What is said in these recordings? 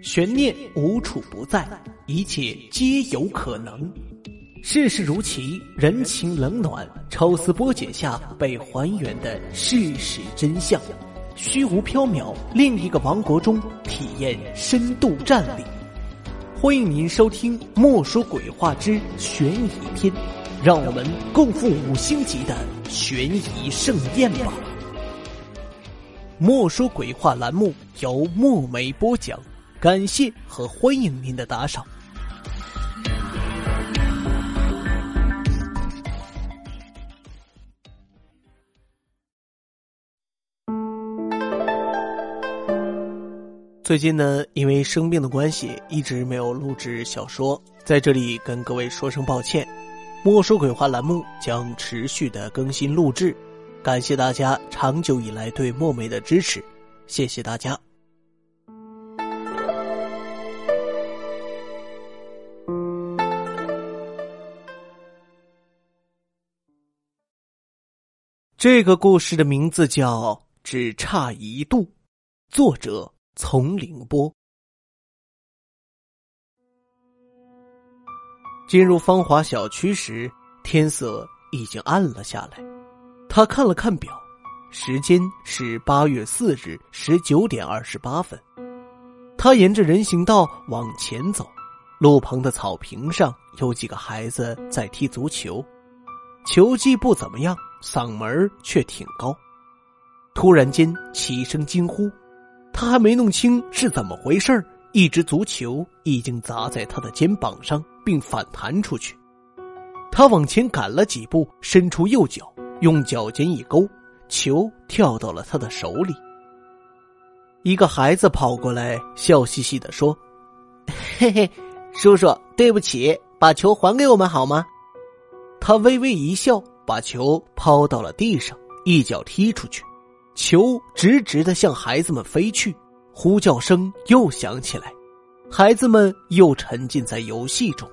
悬念无处不在，一切皆有可能。世事如棋，人情冷暖，抽丝剥茧下被还原的事实真相。虚无缥缈，另一个王国中体验深度战力。欢迎您收听《莫说鬼话之悬疑篇》，让我们共赴五星级的悬疑盛宴吧。莫说鬼话栏目由墨梅播讲。感谢和欢迎您的打赏。最近呢，因为生病的关系，一直没有录制小说，在这里跟各位说声抱歉。莫说鬼话栏目将持续的更新录制，感谢大家长久以来对墨梅的支持，谢谢大家。这个故事的名字叫《只差一度》，作者丛凌波。进入芳华小区时，天色已经暗了下来。他看了看表，时间是八月四日十九点二十八分。他沿着人行道往前走，路旁的草坪上有几个孩子在踢足球，球技不怎么样。嗓门却挺高，突然间起声惊呼，他还没弄清是怎么回事一只足球已经砸在他的肩膀上，并反弹出去。他往前赶了几步，伸出右脚，用脚尖一勾，球跳到了他的手里。一个孩子跑过来，笑嘻嘻的说：“嘿嘿，叔叔，对不起，把球还给我们好吗？”他微微一笑。把球抛到了地上，一脚踢出去，球直直的向孩子们飞去，呼叫声又响起来，孩子们又沉浸在游戏中。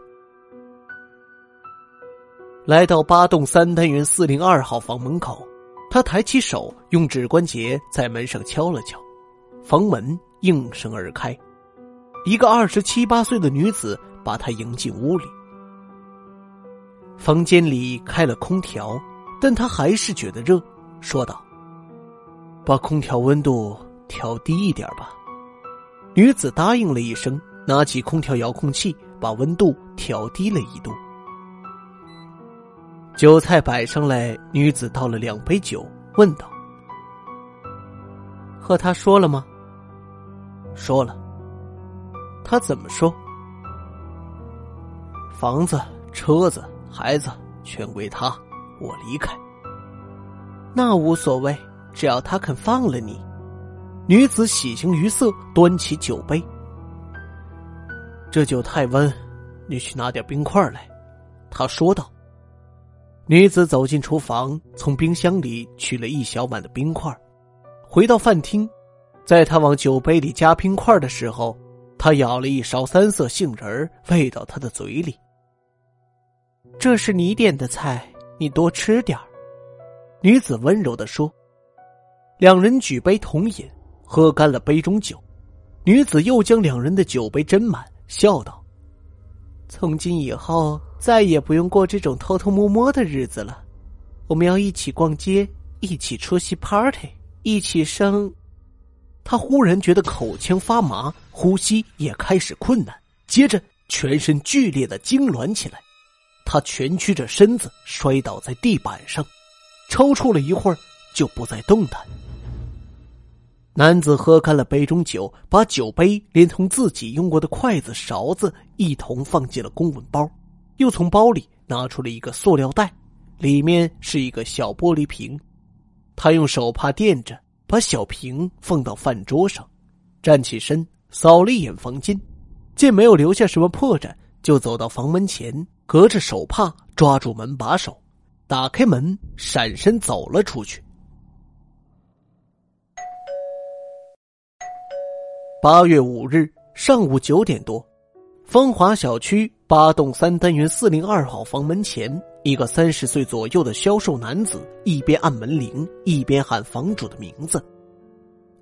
来到八栋三单元四零二号房门口，他抬起手，用指关节在门上敲了敲，房门应声而开，一个二十七八岁的女子把他迎进屋里。房间里开了空调，但他还是觉得热，说道：“把空调温度调低一点吧。”女子答应了一声，拿起空调遥控器，把温度调低了一度。酒菜摆上来，女子倒了两杯酒，问道：“和他说了吗？”“说了。”“他怎么说？”“房子，车子。”孩子全归他，我离开。那无所谓，只要他肯放了你。女子喜形于色，端起酒杯。这酒太温，你去拿点冰块来。他说道。女子走进厨房，从冰箱里取了一小碗的冰块。回到饭厅，在他往酒杯里加冰块的时候，他舀了一勺三色杏仁喂到他的嘴里。这是你点的菜，你多吃点女子温柔的说。两人举杯同饮，喝干了杯中酒。女子又将两人的酒杯斟满，笑道：“从今以后，再也不用过这种偷偷摸摸的日子了。我们要一起逛街，一起出席 party，一起生。”他忽然觉得口腔发麻，呼吸也开始困难，接着全身剧烈的痉挛起来。他蜷曲着身子摔倒在地板上，抽搐了一会儿就不再动弹。男子喝干了杯中酒，把酒杯连同自己用过的筷子、勺子一同放进了公文包，又从包里拿出了一个塑料袋，里面是一个小玻璃瓶。他用手帕垫着，把小瓶放到饭桌上，站起身扫了一眼房间，见没有留下什么破绽，就走到房门前。隔着手帕抓住门把手，打开门，闪身走了出去。八月五日上午九点多，风华小区八栋三单元四零二号房门前，一个三十岁左右的消瘦男子一边按门铃，一边喊房主的名字：“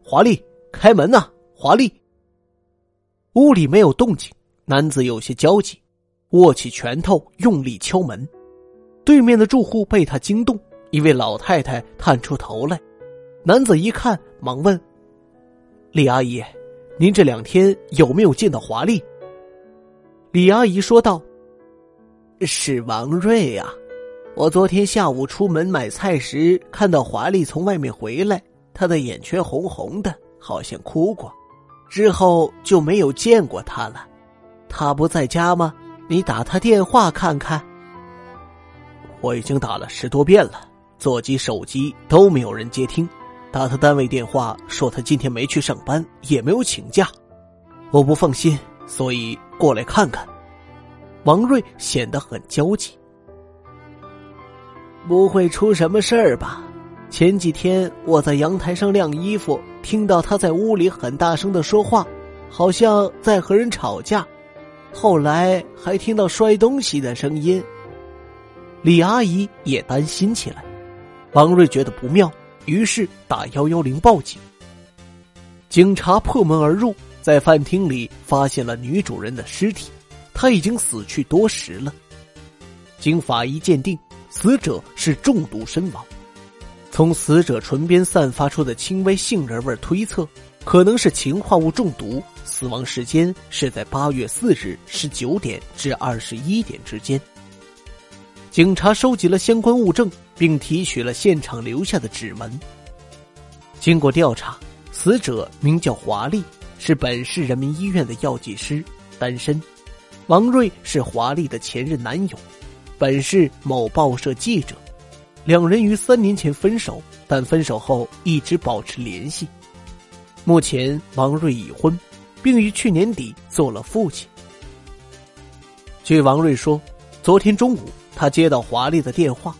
华丽，开门呐，！”华丽。”屋里没有动静，男子有些焦急，握起拳头用力敲门。对面的住户被他惊动，一位老太太探出头来。男子一看，忙问：“李阿姨，您这两天有没有见到华丽？”李阿姨说道：“是王瑞呀，我昨天下午出门买菜时，看到华丽从外面回来，她的眼圈红红的，好像哭过。”之后就没有见过他了，他不在家吗？你打他电话看看。我已经打了十多遍了，座机、手机都没有人接听。打他单位电话说他今天没去上班，也没有请假。我不放心，所以过来看看。王瑞显得很焦急，不会出什么事儿吧？前几天我在阳台上晾衣服，听到他在屋里很大声的说话，好像在和人吵架。后来还听到摔东西的声音。李阿姨也担心起来，王瑞觉得不妙，于是打幺幺零报警。警察破门而入，在饭厅里发现了女主人的尸体，她已经死去多时了。经法医鉴定，死者是中毒身亡。从死者唇边散发出的轻微杏仁味推测，可能是氰化物中毒。死亡时间是在八月四日十九点至二十一点之间。警察收集了相关物证，并提取了现场留下的指纹。经过调查，死者名叫华丽，是本市人民医院的药剂师，单身。王瑞是华丽的前任男友，本市某报社记者。两人于三年前分手，但分手后一直保持联系。目前，王瑞已婚，并于去年底做了父亲。据王瑞说，昨天中午他接到华丽的电话，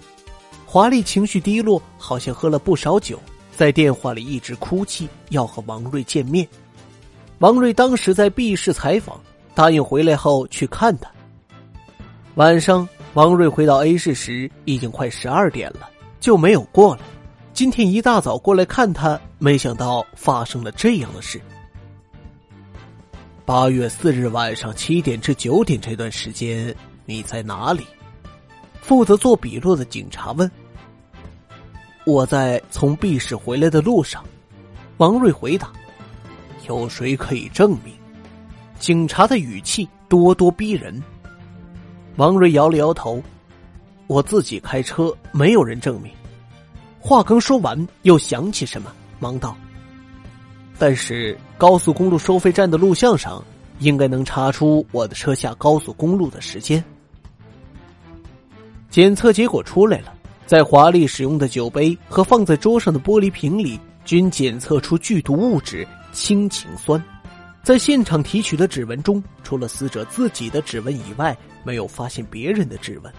华丽情绪低落，好像喝了不少酒，在电话里一直哭泣，要和王瑞见面。王瑞当时在 B 市采访，答应回来后去看他。晚上。王瑞回到 A 市时，已经快十二点了，就没有过来。今天一大早过来看他，没想到发生了这样的事。八月四日晚上七点至九点这段时间，你在哪里？负责做笔录的警察问。我在从 B 市回来的路上。王瑞回答。有谁可以证明？警察的语气咄咄逼人。王瑞摇了摇头，我自己开车，没有人证明。话刚说完，又想起什么，忙道：“但是高速公路收费站的录像上，应该能查出我的车下高速公路的时间。”检测结果出来了，在华丽使用的酒杯和放在桌上的玻璃瓶里，均检测出剧毒物质氢氰酸。在现场提取的指纹中，除了死者自己的指纹以外，没有发现别人的指纹。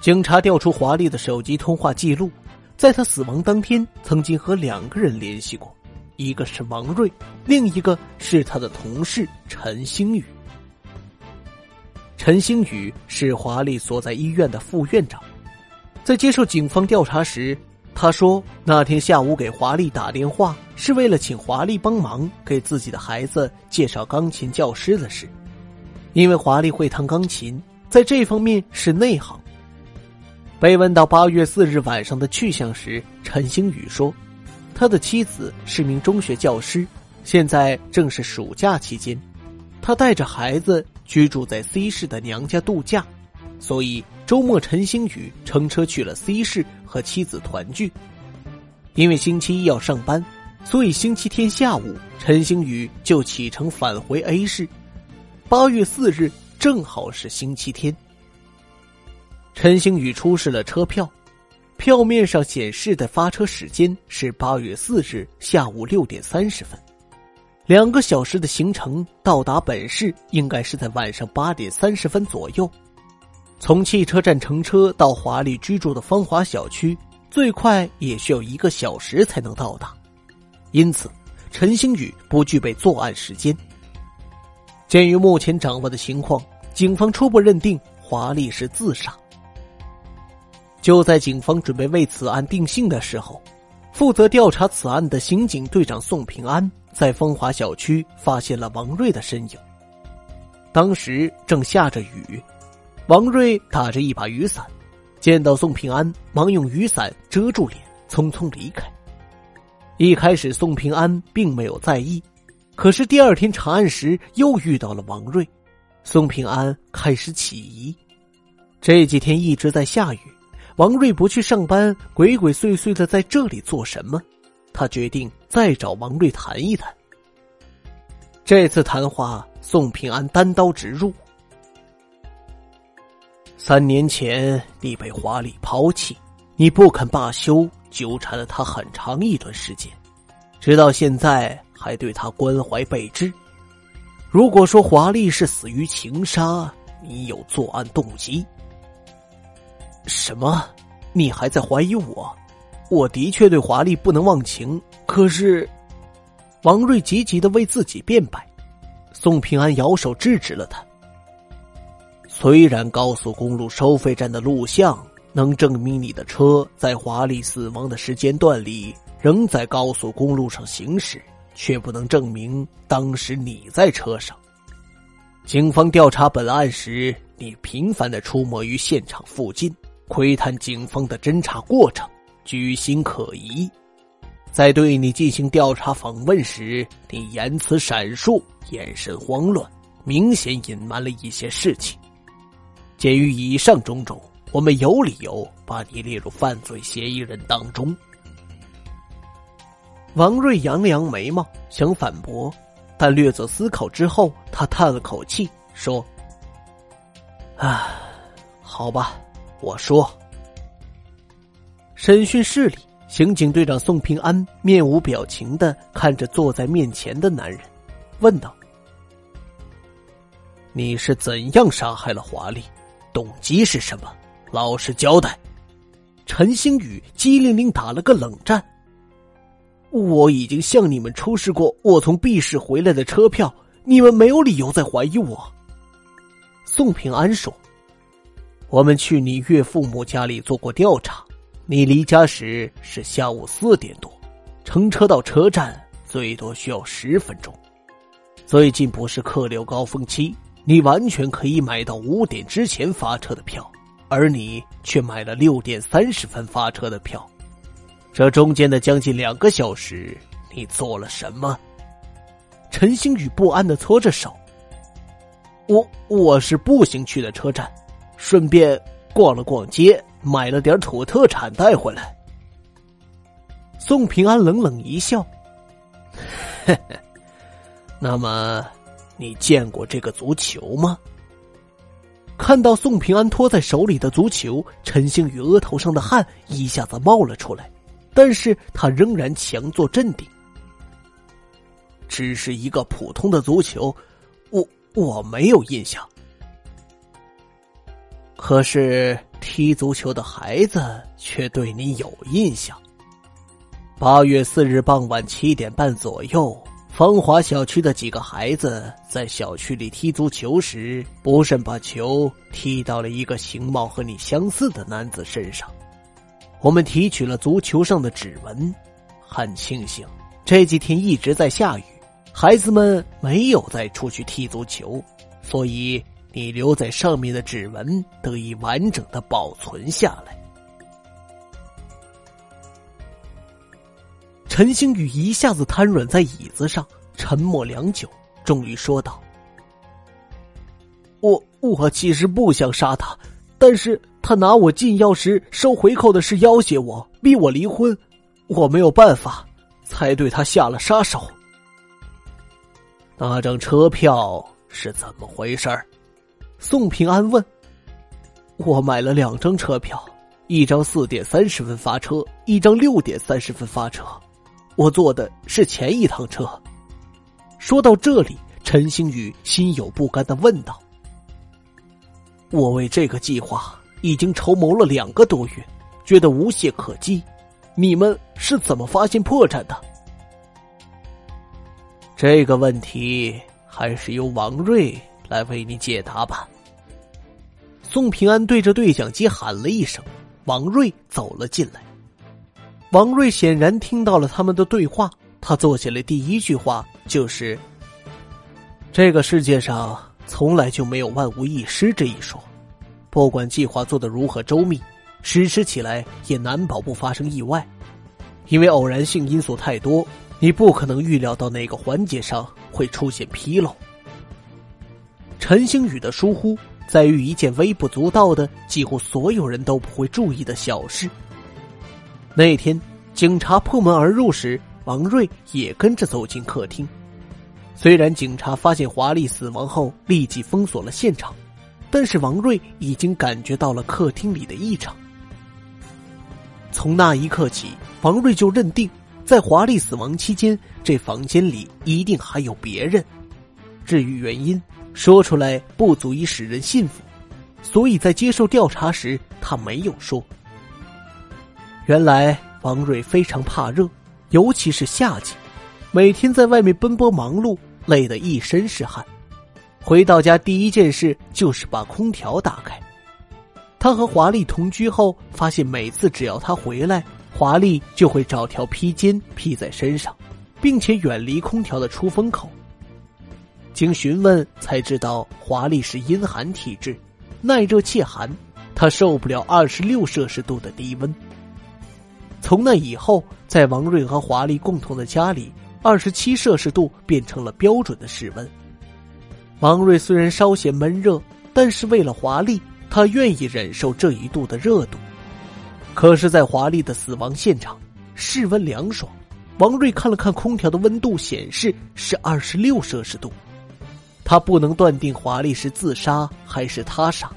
警察调出华丽的手机通话记录，在他死亡当天，曾经和两个人联系过，一个是王瑞，另一个是他的同事陈星宇。陈星宇是华丽所在医院的副院长，在接受警方调查时。他说：“那天下午给华丽打电话，是为了请华丽帮忙给自己的孩子介绍钢琴教师的事，因为华丽会弹钢琴，在这方面是内行。”被问到八月四日晚上的去向时，陈星宇说：“他的妻子是名中学教师，现在正是暑假期间，他带着孩子居住在 C 市的娘家度假，所以。”周末，陈星宇乘车去了 C 市和妻子团聚。因为星期一要上班，所以星期天下午，陈星宇就启程返回 A 市。八月四日正好是星期天。陈星宇出示了车票，票面上显示的发车时间是八月四日下午六点三十分，两个小时的行程到达本市应该是在晚上八点三十分左右。从汽车站乘车到华丽居住的芳华小区，最快也需要一个小时才能到达，因此陈星宇不具备作案时间。鉴于目前掌握的情况，警方初步认定华丽是自杀。就在警方准备为此案定性的时候，负责调查此案的刑警队长宋平安在风华小区发现了王瑞的身影。当时正下着雨，王瑞打着一把雨伞，见到宋平安，忙用雨伞遮住脸，匆匆离开。一开始，宋平安并没有在意，可是第二天查案时又遇到了王瑞，宋平安开始起疑。这几天一直在下雨，王瑞不去上班，鬼鬼祟祟的在这里做什么？他决定再找王瑞谈一谈。这次谈话，宋平安单刀直入。三年前，你被华丽抛弃，你不肯罢休，纠缠了他很长一段时间，直到现在还对他关怀备至。如果说华丽是死于情杀，你有作案动机。什么？你还在怀疑我？我的确对华丽不能忘情，可是，王瑞急急的为自己辩白，宋平安摇手制止了他。虽然高速公路收费站的录像能证明你的车在华丽死亡的时间段里仍在高速公路上行驶，却不能证明当时你在车上。警方调查本案时，你频繁的出没于现场附近。窥探警方的侦查过程，居心可疑。在对你进行调查访问时，你言辞闪烁，眼神慌乱，明显隐瞒了一些事情。鉴于以上种种，我们有理由把你列入犯罪嫌疑人当中。王瑞扬了扬眉毛，想反驳，但略作思考之后，他叹了口气，说：“啊，好吧。”我说：“审讯室里，刑警队长宋平安面无表情的看着坐在面前的男人，问道：‘你是怎样杀害了华丽？动机是什么？老实交代。’陈星宇机灵灵打了个冷战。我已经向你们出示过我从 B 市回来的车票，你们没有理由再怀疑我。”宋平安说。我们去你岳父母家里做过调查，你离家时是下午四点多，乘车到车站最多需要十分钟。最近不是客流高峰期，你完全可以买到五点之前发车的票，而你却买了六点三十分发车的票。这中间的将近两个小时，你做了什么？陈星宇不安的搓着手。我我是步行去的车站。顺便逛了逛街，买了点土特产带回来。宋平安冷冷一笑：“ 那么，你见过这个足球吗？”看到宋平安托在手里的足球，陈星宇额头上的汗一下子冒了出来，但是他仍然强作镇定：“只是一个普通的足球，我我没有印象。”可是踢足球的孩子却对你有印象。八月四日傍晚七点半左右，芳华小区的几个孩子在小区里踢足球时，不慎把球踢到了一个形貌和你相似的男子身上。我们提取了足球上的指纹，很庆幸这几天一直在下雨，孩子们没有再出去踢足球，所以。你留在上面的指纹得以完整的保存下来。陈星宇一下子瘫软在椅子上，沉默良久，终于说道：“我我其实不想杀他，但是他拿我进药时收回扣的事要挟我，逼我离婚，我没有办法，才对他下了杀手。那张车票是怎么回事儿？”宋平安问：“我买了两张车票，一张四点三十分发车，一张六点三十分发车。我坐的是前一趟车。”说到这里，陈星宇心有不甘的问道：“我为这个计划已经筹谋了两个多月，觉得无懈可击。你们是怎么发现破绽的？”这个问题还是由王瑞来为你解答吧。宋平安对着对讲机喊了一声，王瑞走了进来。王瑞显然听到了他们的对话，他坐下来第一句话就是：“这个世界上从来就没有万无一失这一说，不管计划做的如何周密，实施起来也难保不发生意外，因为偶然性因素太多，你不可能预料到哪个环节上会出现纰漏。”陈星宇的疏忽在于一件微不足道的、几乎所有人都不会注意的小事。那天，警察破门而入时，王瑞也跟着走进客厅。虽然警察发现华丽死亡后立即封锁了现场，但是王瑞已经感觉到了客厅里的异常。从那一刻起，王瑞就认定，在华丽死亡期间，这房间里一定还有别人。至于原因，说出来不足以使人信服，所以在接受调查时他没有说。原来王瑞非常怕热，尤其是夏季，每天在外面奔波忙碌，累得一身是汗。回到家第一件事就是把空调打开。他和华丽同居后，发现每次只要他回来，华丽就会找条披肩披在身上，并且远离空调的出风口。经询问才知道，华丽是阴寒体质，耐热怯寒，她受不了二十六摄氏度的低温。从那以后，在王瑞和华丽共同的家里，二十七摄氏度变成了标准的室温。王瑞虽然稍显闷热，但是为了华丽，他愿意忍受这一度的热度。可是，在华丽的死亡现场，室温凉爽，王瑞看了看空调的温度，显示是二十六摄氏度。他不能断定华丽是自杀还是他杀，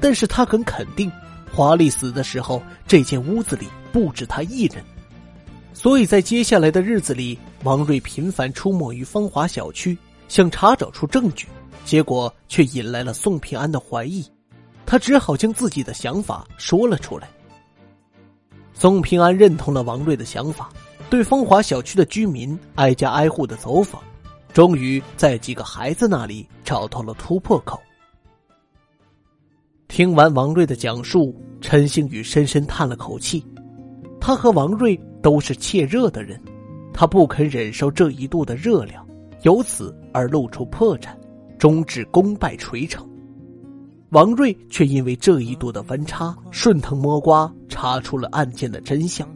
但是他很肯定，华丽死的时候，这间屋子里不止他一人。所以在接下来的日子里，王瑞频繁出没于芳华小区，想查找出证据，结果却引来了宋平安的怀疑，他只好将自己的想法说了出来。宋平安认同了王瑞的想法，对芳华小区的居民挨家挨户的走访。终于在几个孩子那里找到了突破口。听完王瑞的讲述，陈星宇深深叹了口气。他和王瑞都是怯热的人，他不肯忍受这一度的热量，由此而露出破绽，终至功败垂成。王瑞却因为这一度的温差，顺藤摸瓜查出了案件的真相。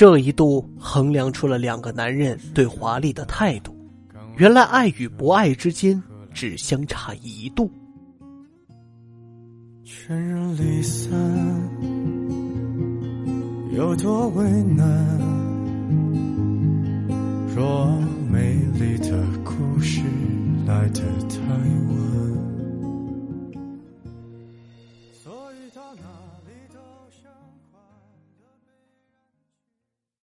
这一度衡量出了两个男人对华丽的态度，原来爱与不爱之间只相差一度。全人离散，有多为难？若美丽的故事来得太晚，